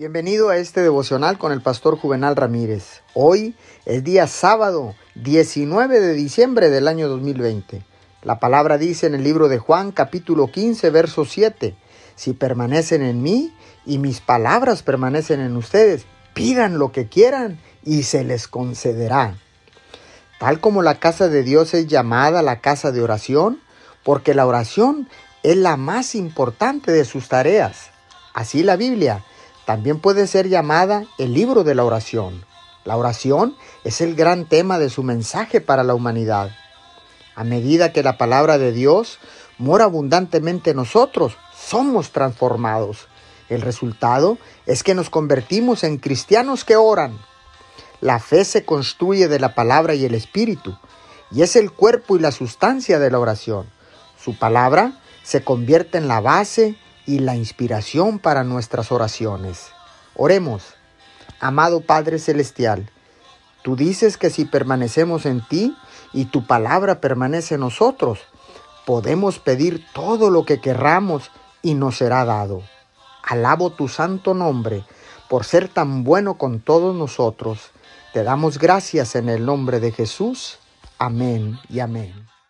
Bienvenido a este devocional con el pastor Juvenal Ramírez. Hoy es día sábado 19 de diciembre del año 2020. La palabra dice en el libro de Juan capítulo 15 verso 7, si permanecen en mí y mis palabras permanecen en ustedes, pidan lo que quieran y se les concederá. Tal como la casa de Dios es llamada la casa de oración, porque la oración es la más importante de sus tareas. Así la Biblia también puede ser llamada el libro de la oración. La oración es el gran tema de su mensaje para la humanidad. A medida que la palabra de Dios mora abundantemente en nosotros, somos transformados. El resultado es que nos convertimos en cristianos que oran. La fe se construye de la palabra y el espíritu, y es el cuerpo y la sustancia de la oración. Su palabra se convierte en la base y la inspiración para nuestras oraciones. Oremos, amado Padre Celestial, tú dices que si permanecemos en ti y tu palabra permanece en nosotros, podemos pedir todo lo que querramos y nos será dado. Alabo tu santo nombre por ser tan bueno con todos nosotros. Te damos gracias en el nombre de Jesús. Amén y amén.